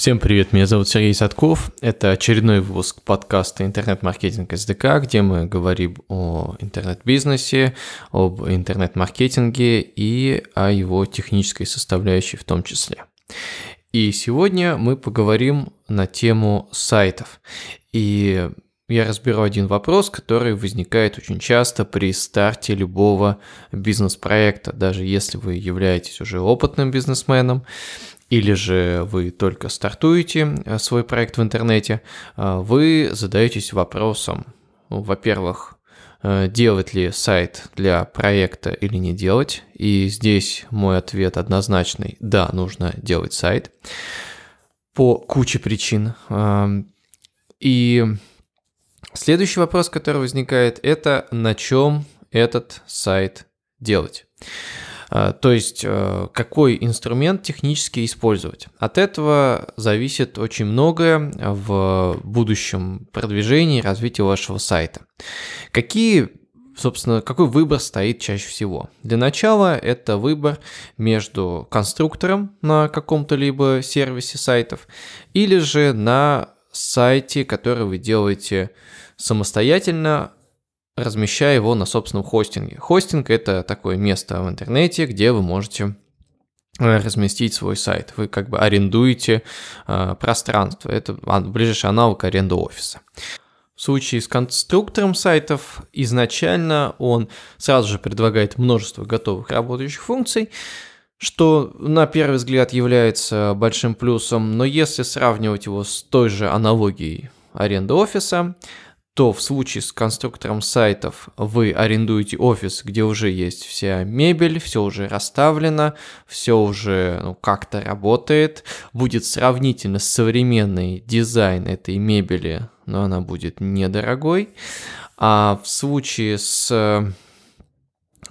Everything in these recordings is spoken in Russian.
Всем привет, меня зовут Сергей Садков. Это очередной выпуск подкаста «Интернет-маркетинг СДК», где мы говорим о интернет-бизнесе, об интернет-маркетинге и о его технической составляющей в том числе. И сегодня мы поговорим на тему сайтов. И я разберу один вопрос, который возникает очень часто при старте любого бизнес-проекта, даже если вы являетесь уже опытным бизнесменом или же вы только стартуете э, свой проект в интернете, э, вы задаетесь вопросом, ну, во-первых, э, делать ли сайт для проекта или не делать. И здесь мой ответ однозначный – да, нужно делать сайт по куче причин. Эм, и следующий вопрос, который возникает, это на чем этот сайт делать. А, то есть, э, какой инструмент технически использовать. От этого зависит очень многое в будущем продвижении и развитии вашего сайта. Какие собственно, какой выбор стоит чаще всего? Для начала это выбор между конструктором на каком-то либо сервисе сайтов или же на сайте, который вы делаете самостоятельно, размещая его на собственном хостинге. Хостинг – это такое место в интернете, где вы можете э, разместить свой сайт. Вы как бы арендуете э, пространство. Это ближайший аналог аренды офиса. В случае с конструктором сайтов изначально он сразу же предлагает множество готовых работающих функций, что на первый взгляд является большим плюсом, но если сравнивать его с той же аналогией аренды офиса, то в случае с конструктором сайтов вы арендуете офис, где уже есть вся мебель, все уже расставлено, все уже ну, как-то работает, будет сравнительно современный дизайн этой мебели, но она будет недорогой. А в случае с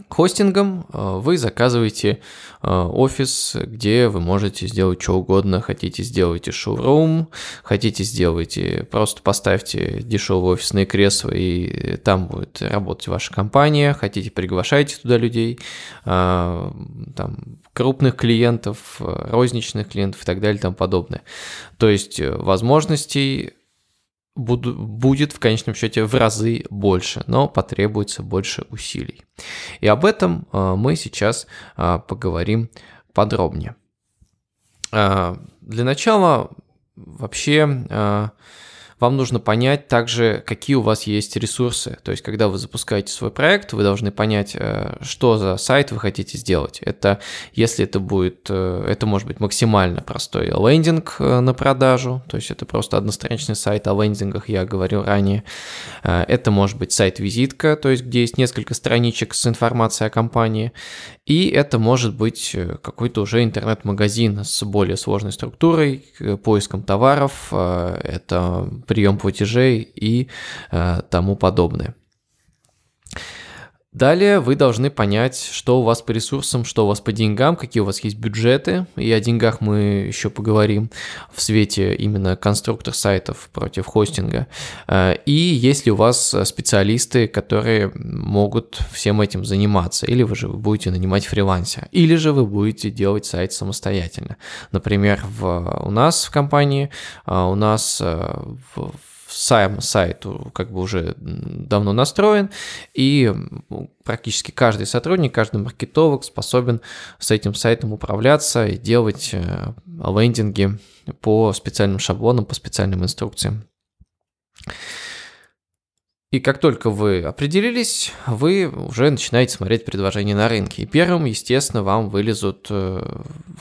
хостингом э, вы заказываете э, офис, где вы можете сделать что угодно. Хотите сделайте шоурум, хотите сделайте, просто поставьте дешевые офисные кресла и там будет работать ваша компания. Хотите приглашайте туда людей, э, там, крупных клиентов, розничных клиентов и так далее и тому подобное. То есть возможностей будет в конечном счете в разы больше, но потребуется больше усилий. И об этом э, мы сейчас э, поговорим подробнее. Э, для начала вообще вам нужно понять также, какие у вас есть ресурсы. То есть, когда вы запускаете свой проект, вы должны понять, э, что за сайт вы хотите сделать. Это, если это будет, э, это может быть максимально простой лендинг э, на продажу, то есть это просто одностраничный сайт, о лендингах я говорил ранее. Это может быть сайт-визитка, то есть где есть несколько страничек с информацией о компании. И это может быть какой-то уже интернет-магазин с более сложной структурой, поиском товаров. Это прием платежей и э, тому подобное. Далее вы должны понять, что у вас по ресурсам, что у вас по деньгам, какие у вас есть бюджеты. И о деньгах мы еще поговорим в свете именно конструктор сайтов против хостинга. Э, и есть ли у вас специалисты, которые могут всем этим заниматься. Или вы же будете нанимать фриланса. Или же вы будете делать сайт самостоятельно. Например, в, у нас в компании, э, у нас э, в, сам сайт как бы уже давно настроен, и практически каждый сотрудник, каждый маркетолог способен с этим сайтом управляться и делать э, лендинги по специальным шаблонам, по специальным инструкциям. И как только вы определились, вы уже начинаете смотреть предложения на рынке. И первым, естественно, вам вылезут э,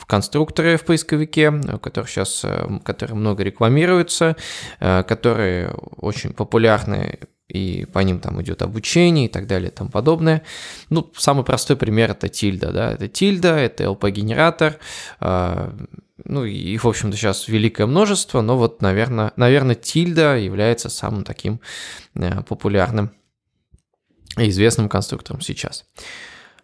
конструкторы в поисковике, которых сейчас, э, которые много рекламируются, э, которые очень популярны и по ним там идет обучение и так далее и тому подобное. Ну, самый простой пример это тильда, да, это тильда, это LP-генератор, ну, их, в общем-то, сейчас великое множество, но вот, наверное, наверное тильда является самым таким э, популярным и известным конструктором сейчас. А,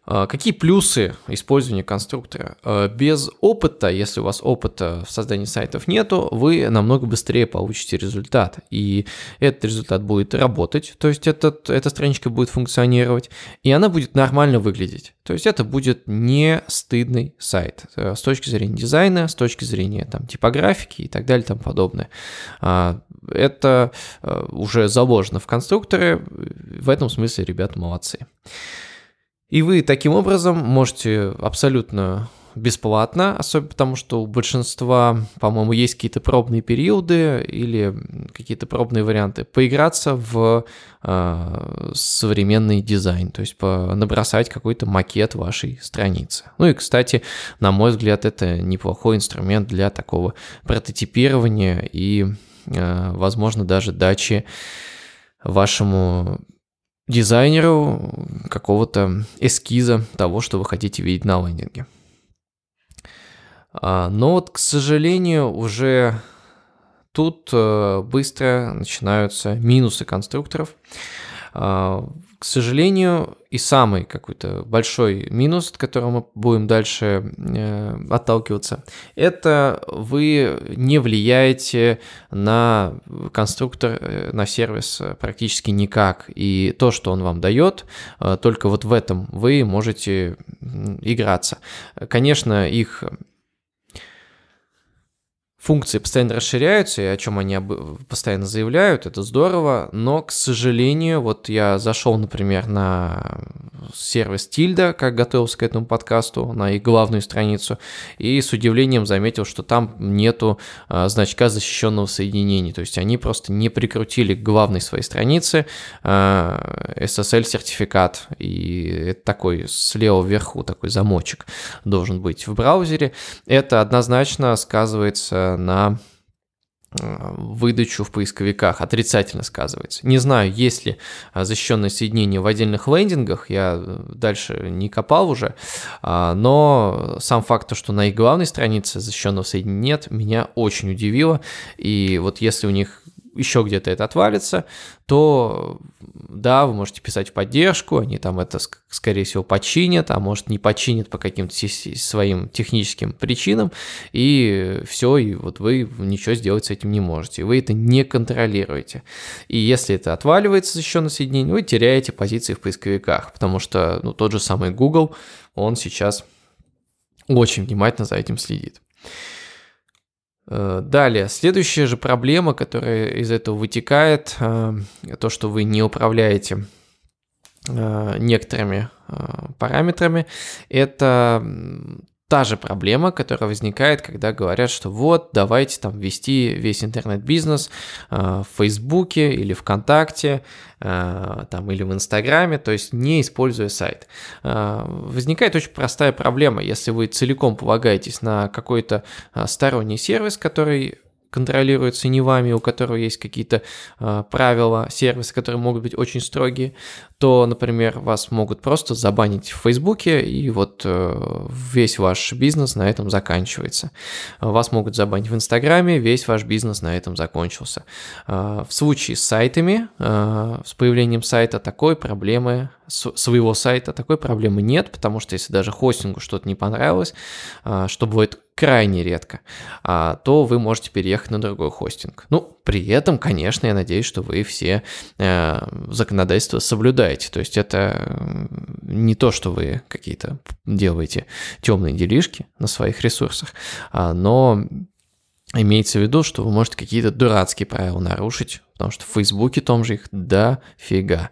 какие плюсы использования конструктора? А, без опыта, если у вас опыта в создании сайтов нету, вы намного быстрее получите результат. И этот результат будет работать, то есть этот, эта страничка будет функционировать, и она будет нормально выглядеть. То есть это будет не стыдный сайт э, с точки зрения дизайна, с точки зрения там, типографики и так далее и тому подобное. А, это э, уже заложено в конструкторе, в этом смысле ребята молодцы. И вы таким образом можете абсолютно бесплатно, особенно потому, что у большинства, по-моему, есть какие-то пробные периоды или какие-то пробные варианты, поиграться в э, современный дизайн, то есть по, набросать какой-то макет вашей страницы. Ну и, кстати, на мой взгляд, это неплохой инструмент для такого прототипирования и, э, возможно, даже дачи вашему дизайнеру какого-то эскиза того, что вы хотите видеть на лендинге. А, но вот, к сожалению, уже тут э, быстро начинаются минусы конструкторов. А, к сожалению, и самый какой-то большой минус, от которого мы будем дальше э, отталкиваться, это вы не влияете на конструктор, э, на сервис практически никак. И то, что он вам дает, э, только вот в этом вы можете играться. Конечно, их функции постоянно расширяются, и о чем они постоянно заявляют, это здорово, но, к сожалению, вот я зашел, например, на сервис Тильда, как готовился к этому подкасту, на их главную страницу, и с удивлением заметил, что там нету а, значка защищенного соединения, то есть они просто не прикрутили к главной своей странице а, SSL-сертификат, и это такой слева вверху такой замочек должен быть в браузере. Это однозначно сказывается на э, выдачу в поисковиках отрицательно сказывается. Не знаю, есть ли э, защищенное соединение в отдельных лендингах, я э, дальше не копал уже, а, но сам факт, что на их главной странице защищенного соединения нет, меня очень удивило. И вот если у них еще где-то это отвалится, то да, вы можете писать в поддержку, они там это, скорее всего, починят, а может не починят по каким-то своим техническим причинам, и все, и вот вы ничего сделать с этим не можете, вы это не контролируете. И если это отваливается защищенное соединение, вы теряете позиции в поисковиках, потому что ну, тот же самый Google, он сейчас очень внимательно за этим следит. Э, далее, следующая же проблема, которая из этого вытекает, э, то, что вы не управляете э, некоторыми параметрами, это та же проблема, которая возникает, когда говорят, что вот, давайте там ввести весь интернет-бизнес э, в Фейсбуке или ВКонтакте, э, там, или в Инстаграме, то есть не используя сайт. Э, возникает очень простая проблема, если вы целиком полагаетесь на какой-то сторонний сервис, который контролируется не вами, у которого есть какие-то э, правила, сервисы, которые могут быть очень строгие, то, например, вас могут просто забанить в Фейсбуке, и вот э, весь ваш бизнес на этом заканчивается. Вас могут забанить в Инстаграме, весь ваш бизнес на этом закончился. Э, в случае с сайтами, э, с появлением сайта такой проблемы своего сайта такой проблемы нет, потому что если даже хостингу что-то не понравилось, а, что бывает крайне редко, а, то вы можете переехать на другой хостинг. Ну, при этом, конечно, я надеюсь, что вы все э, законодательства соблюдаете. То есть это не то, что вы какие-то делаете темные делишки на своих ресурсах, а, но Имеется в виду, что вы можете какие-то дурацкие правила нарушить, потому что в Фейсбуке том же их дофига.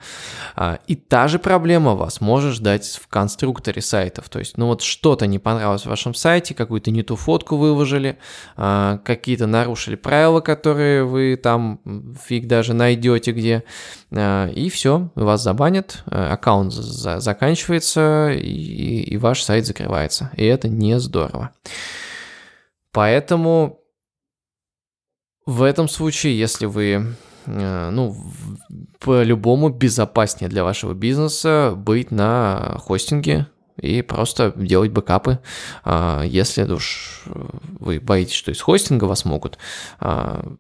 А, и та же проблема вас может ждать в конструкторе сайтов. То есть, ну вот что-то не понравилось в вашем сайте, какую-то не ту фотку выложили, а, какие-то нарушили правила, которые вы там фиг даже найдете где, а, и все, вас забанят, аккаунт заканчивается, и, и ваш сайт закрывается. И это не здорово. Поэтому в этом случае, если вы э, ну, по-любому безопаснее для вашего бизнеса быть на хостинге и просто делать бэкапы. А, если уж вы боитесь, что из хостинга вас могут а,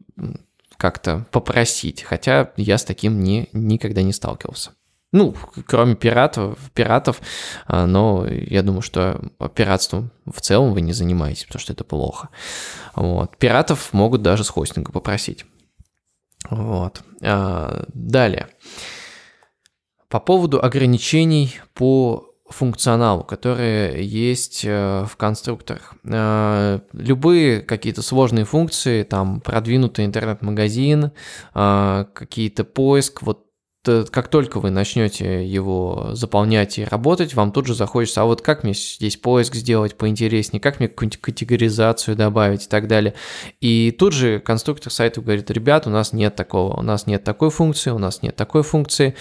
как-то попросить, хотя я с таким не, никогда не сталкивался. Ну, кроме пиратов, пиратов, а, но я думаю, что пиратством в целом вы не занимаетесь, потому что это плохо. Вот. Пиратов могут даже с хостинга попросить. Вот. А, далее. По поводу ограничений по функционалу, которые есть э, в конструкторах. Э, любые какие-то сложные функции, там продвинутый интернет-магазин, э, какие-то поиск, вот как только вы начнете его заполнять и работать, вам тут же захочется, а вот как мне здесь поиск сделать поинтереснее, как мне какую-нибудь категоризацию добавить и так далее. И тут же конструктор сайта говорит, ребят, у нас нет такого, у нас нет такой функции, у нас нет такой функции,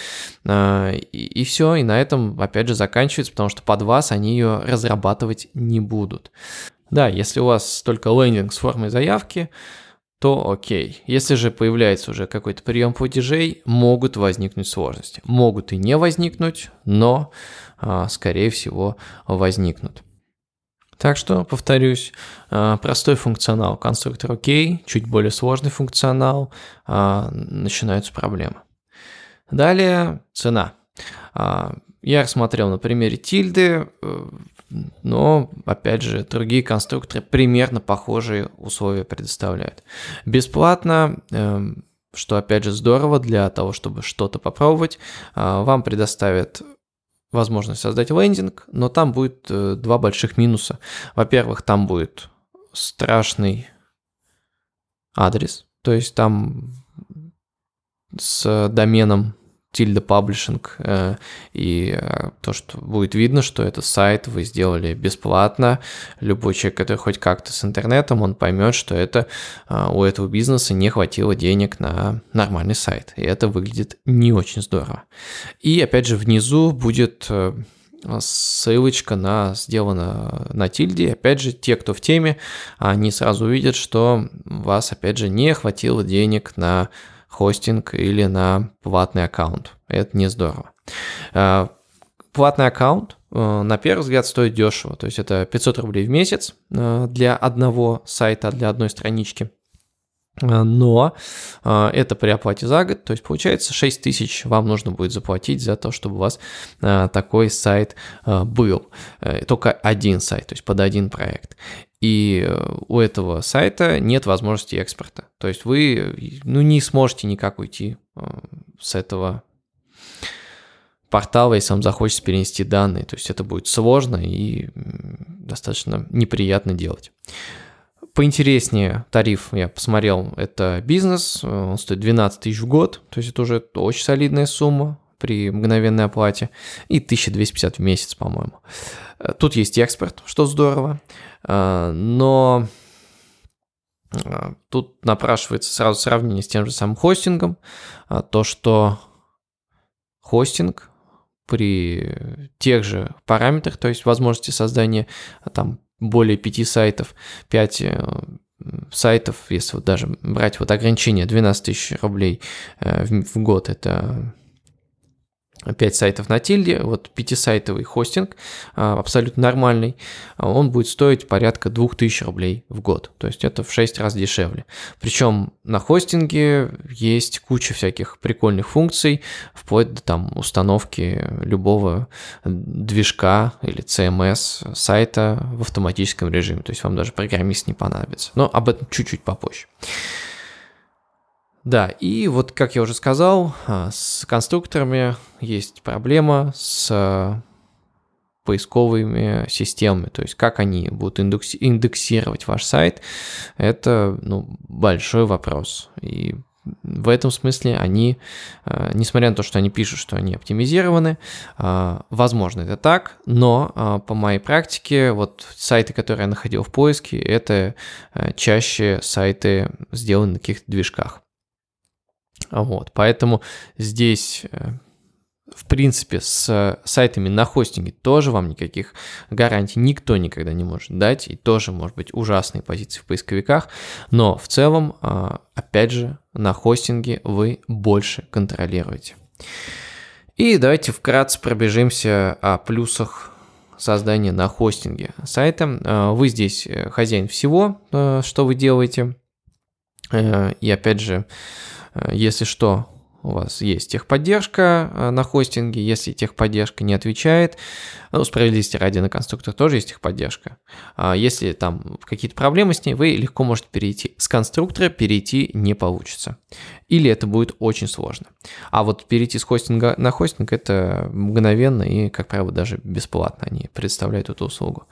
а, и, и все, и на этом опять же заканчивается, потому что под вас они ее разрабатывать не будут. Да, если у вас только лендинг с формой заявки, то окей. Если же появляется уже какой-то прием платежей, могут возникнуть сложности. Могут и не возникнуть, но, а, скорее всего, возникнут. Так что, повторюсь, а, простой функционал конструктор окей, чуть более сложный функционал, а, начинаются проблемы. Далее цена. Я рассмотрел на примере тильды, э, но, опять же, другие конструкторы примерно похожие условия предоставляют. Бесплатно, эм, что, опять же, здорово для того, чтобы что-то попробовать, а, вам предоставят возможность создать лендинг, но там будет э, два больших минуса. Во-первых, там будет страшный адрес, то есть там с доменом тильда паблишинг, э, и э, то, что будет видно, что этот сайт вы сделали бесплатно. Любой человек, который хоть как-то с интернетом, он поймет, что это э, у этого бизнеса не хватило денег на нормальный сайт. И это выглядит не очень здорово. И опять же, внизу будет ссылочка на сделано на тильде. Опять же, те, кто в теме, они сразу увидят, что вас, опять же, не хватило денег на хостинг или на платный аккаунт. Это не здорово. А, платный аккаунт э, на первый взгляд стоит дешево, то есть это 500 рублей в месяц э, для одного сайта, для одной странички. Э, но это при оплате за год, то есть получается 6 тысяч вам нужно будет заплатить за то, чтобы у вас такой сайт был. Только один сайт, то есть под один проект и э, у этого сайта нет возможности экспорта. То есть вы ну, не сможете никак уйти э, с этого портала, если вам захочется перенести данные. То есть это будет сложно и достаточно неприятно делать. Поинтереснее тариф, я посмотрел, это бизнес, он стоит 12 тысяч в год, то есть это уже очень солидная сумма при мгновенной оплате, и 1250 в месяц, по-моему. Э, тут есть экспорт, что здорово. А, но тут напрашивается сразу сравнение с тем же самым хостингом. То, что хостинг при тех же параметрах, то есть возможности создания там более пяти сайтов, 5 э, сайтов, если вот даже брать вот ограничение 12 тысяч рублей э, в год, это 5 сайтов на тильде, вот пятисайтовый хостинг, а, абсолютно нормальный, он будет стоить порядка 2000 рублей в год, то есть это в 6 раз дешевле. Причем на хостинге есть куча всяких прикольных функций, вплоть до там установки любого движка или CMS сайта в автоматическом режиме, то есть вам даже программист не понадобится, но об этом чуть-чуть попозже. Да, и вот, как я уже сказал, а, с конструкторами есть проблема с поисковыми системами, то есть как они будут индексировать ваш сайт, это ну, большой вопрос. И в этом смысле они, а, несмотря на то, что они пишут, что они оптимизированы, а, возможно, это так, но по моей практике, вот сайты, которые я находил в поиске, это чаще сайты сделаны на каких-то движках. Вот, поэтому здесь, э, в принципе, с сайтами на хостинге тоже вам никаких гарантий никто никогда не может дать, и тоже может быть ужасные позиции в поисковиках, но в целом, а, опять же, на хостинге вы больше контролируете. И давайте вкратце пробежимся о плюсах создания на хостинге сайта. А, вы здесь э, хозяин всего, э, что вы делаете. И опять же, если что, у вас есть техподдержка э, на хостинге, если техподдержка не отвечает, ну, справедливости ради на конструктор тоже есть техподдержка. А если там какие-то проблемы с ней, вы легко можете перейти. С конструктора перейти не получится. Или это будет очень сложно. А вот перейти с хостинга на хостинг это мгновенно и, как правило, даже бесплатно они представляют эту услугу.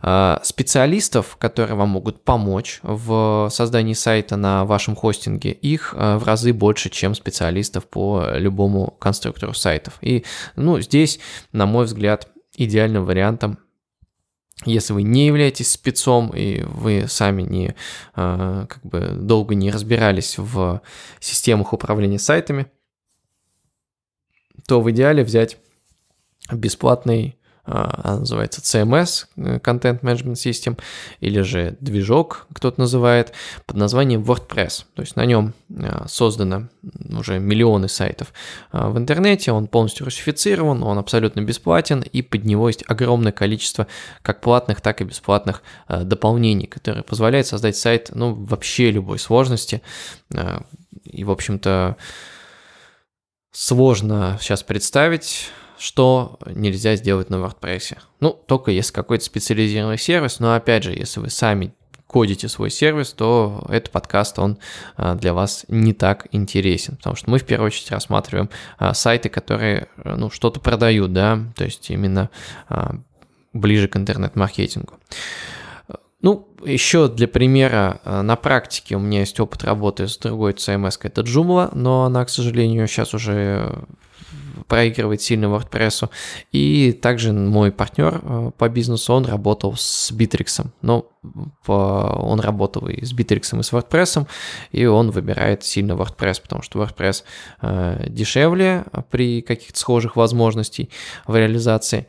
А, специалистов, которые вам могут помочь в создании сайта на вашем хостинге, их а, в разы больше, чем специалистов по любому конструктору сайтов. И ну, здесь, на мой взгляд, идеальным вариантом если вы не являетесь спецом и вы сами не а, как бы долго не разбирались в системах управления сайтами, то в идеале взять бесплатный она называется CMS, э, Content Management System, или же движок, кто-то называет, под названием WordPress. То есть на нем а, создано уже миллионы сайтов а, в интернете, он полностью русифицирован, он абсолютно бесплатен, и под него есть огромное количество как платных, так и бесплатных дополнений, которые позволяют создать сайт ну, вообще любой сложности. И, в общем-то, сложно сейчас представить, что нельзя сделать на WordPress. Ну, только если какой-то специализированный сервис, но опять же, если вы сами кодите свой сервис, то этот подкаст, он а, для вас не так интересен, потому что мы в первую очередь рассматриваем а, сайты, которые, ну, что-то продают, да, то есть именно а, ближе к интернет-маркетингу. Ну, еще для примера, на практике у меня есть опыт работы с другой CMS, это Joomla, но она, к сожалению, сейчас уже проигрывает сильно WordPress. И также мой партнер э, по бизнесу, он работал с Bittrex. Но он работал и с Bittrex, и с WordPress, и он выбирает сильно WordPress, потому что WordPress э, дешевле при каких-то схожих возможностей в реализации.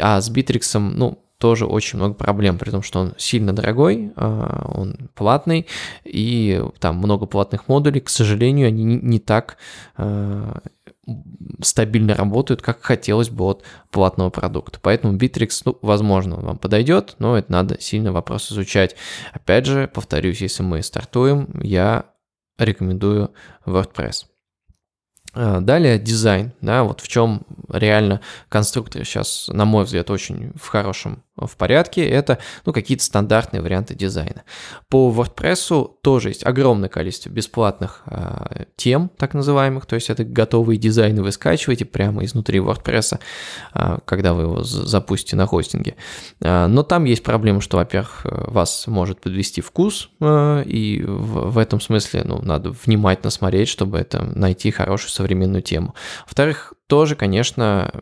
А с Bittrex, ну, тоже очень много проблем, при том, что он сильно дорогой, э, он платный, и там много платных модулей, к сожалению, они не так стабильно работают, как хотелось бы от платного продукта. Поэтому Bittrex, ну, возможно, вам подойдет, но это надо сильно вопрос изучать. Опять же, повторюсь, если мы стартуем, я рекомендую WordPress. А, далее дизайн, да, вот в чем реально конструкторы сейчас, на мой взгляд, очень в хорошем в порядке, это ну, какие-то стандартные варианты дизайна. По WordPress тоже есть огромное количество бесплатных э, тем, так называемых, то есть это готовые дизайны вы скачиваете прямо изнутри WordPress, э, когда вы его запустите на хостинге. Э, но там есть проблема, что, во-первых, вас может подвести вкус, э, и в, в этом смысле ну, надо внимательно смотреть, чтобы это найти хорошую современную тему. Во-вторых, тоже, конечно,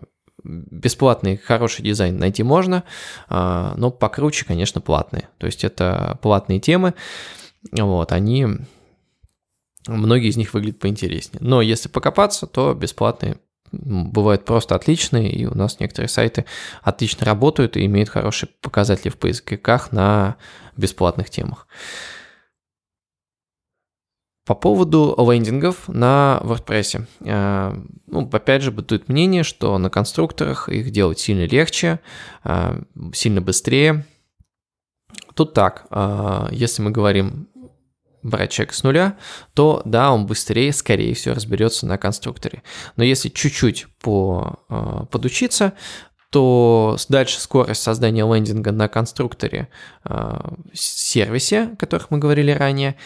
бесплатный хороший дизайн найти можно, а, но покруче, конечно, платные. То есть это платные темы, вот, они, многие из них выглядят поинтереснее. Но если покопаться, то бесплатные бывают просто отличные, и у нас некоторые сайты отлично работают и имеют хорошие показатели в поисковиках на бесплатных темах. По поводу лендингов на WordPress. Э, ну, опять же, бытует мнение, что на конструкторах их делать сильно легче, э, сильно быстрее. Тут так, э, если мы говорим брать человека с нуля, то да, он быстрее, скорее всего, разберется на конструкторе. Но если чуть-чуть по, подучиться, то дальше скорость создания лендинга на конструкторе сервисе, о которых мы говорили ранее,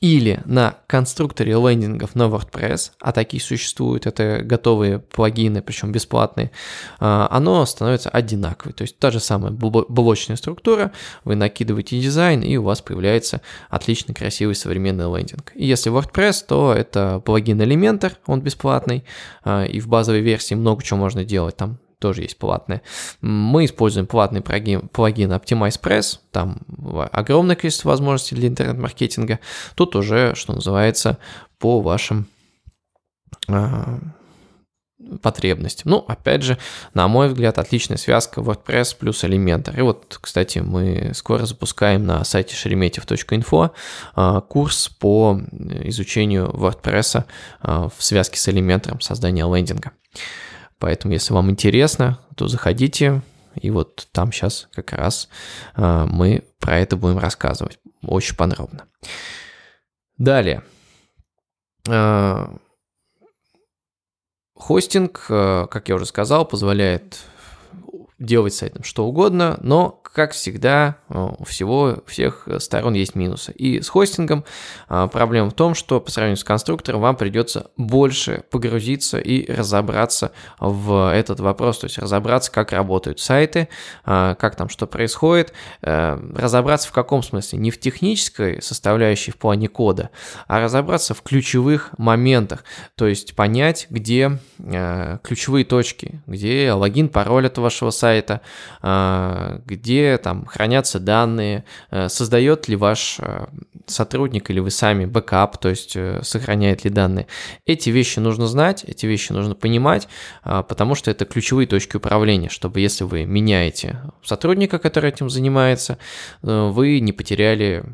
или на конструкторе лендингов на WordPress, а такие существуют, это готовые плагины, причем бесплатные, а, оно становится одинаковой. То есть та же самая блочная структура, вы накидываете дизайн, и у вас появляется отличный, красивый, современный лендинг. И если WordPress, то это плагин Elementor, он бесплатный, а, и в базовой версии много чего можно делать, там тоже есть платные. Мы используем платный плагин, плагин Optimize Press, там огромное количество возможностей для интернет-маркетинга. Тут уже, что называется, по вашим э, потребностям. Ну, опять же, на мой взгляд, отличная связка WordPress плюс Elementor. И вот, кстати, мы скоро запускаем на сайте шереметьев.инфо э, курс по изучению WordPress э, в связке с Elementor, создания лендинга. Поэтому, если вам интересно, то заходите, и вот там сейчас как раз э, мы про это будем рассказывать очень подробно. Далее. Э, хостинг, как я уже сказал, позволяет делать с сайтом что угодно, но, как всегда, э, у всего, у всех сторон есть минусы. И с хостингом э, проблема в том, что по сравнению с конструктором вам придется больше погрузиться и разобраться в этот вопрос, то есть разобраться, как работают сайты, э, как там что происходит, разобраться в каком смысле, не в технической составляющей в плане кода, а разобраться в ключевых моментах, то есть понять, где ключевые точки, где логин, пароль от вашего сайта, а, там хранятся данные, э, создает ли ваш э, сотрудник или вы сами бэкап, то есть э, сохраняет ли данные. Эти вещи нужно знать, эти вещи нужно понимать, а, потому что это ключевые точки управления, чтобы если вы меняете сотрудника, который этим занимается, вы не потеряли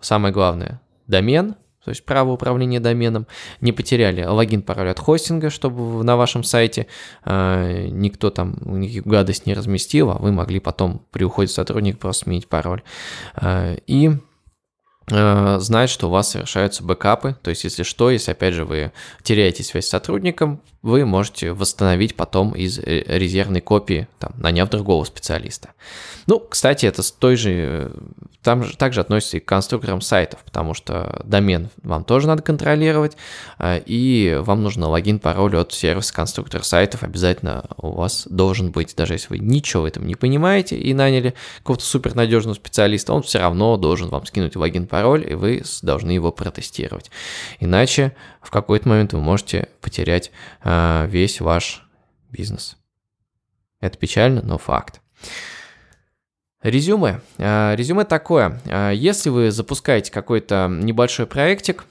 самое главное – домен, то есть право управления доменом, не потеряли логин, пароль от хостинга, чтобы на вашем сайте э, никто там никаких гадость не разместил, а вы могли потом при уходе сотрудника просто сменить пароль. Э, и э, знать, что у вас совершаются бэкапы, то есть если что, если опять же вы теряете связь с сотрудником, вы можете восстановить потом из э, резервной копии, там, наняв другого специалиста. Ну, кстати, это с той же, э, там же также относится и к конструкторам сайтов, потому что домен вам тоже надо контролировать, э, и вам нужно логин, пароль от сервиса конструктора сайтов обязательно у вас должен быть, даже если вы ничего в этом не понимаете и наняли какого-то супернадежного специалиста, он все равно должен вам скинуть логин, пароль, и вы должны его протестировать. Иначе в какой-то момент вы можете потерять а, весь ваш бизнес. Это печально, но факт. Резюме. А, резюме такое. А, если вы запускаете какой-то небольшой проектик,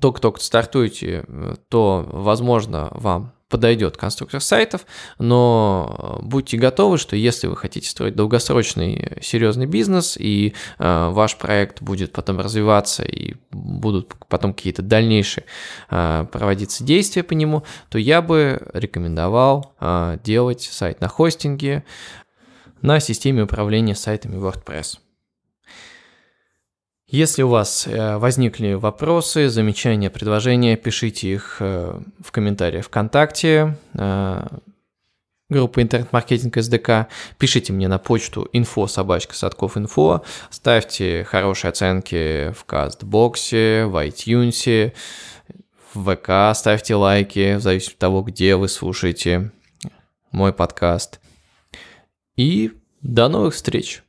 только-только стартуете, то, возможно, вам подойдет конструктор сайтов, но будьте готовы, что если вы хотите строить долгосрочный серьезный бизнес, и э, ваш проект будет потом развиваться, и будут потом какие-то дальнейшие э, проводиться действия по нему, то я бы рекомендовал э, делать сайт на хостинге, на системе управления сайтами WordPress. Если у вас э, возникли вопросы, замечания, предложения, пишите их э, в комментариях ВКонтакте, э, группа интернет-маркетинг СДК, пишите мне на почту info собачка садков инфо, ставьте хорошие оценки в Кастбоксе, в iTunes, в ВК, ставьте лайки, в зависимости от того, где вы слушаете мой подкаст. И до новых встреч!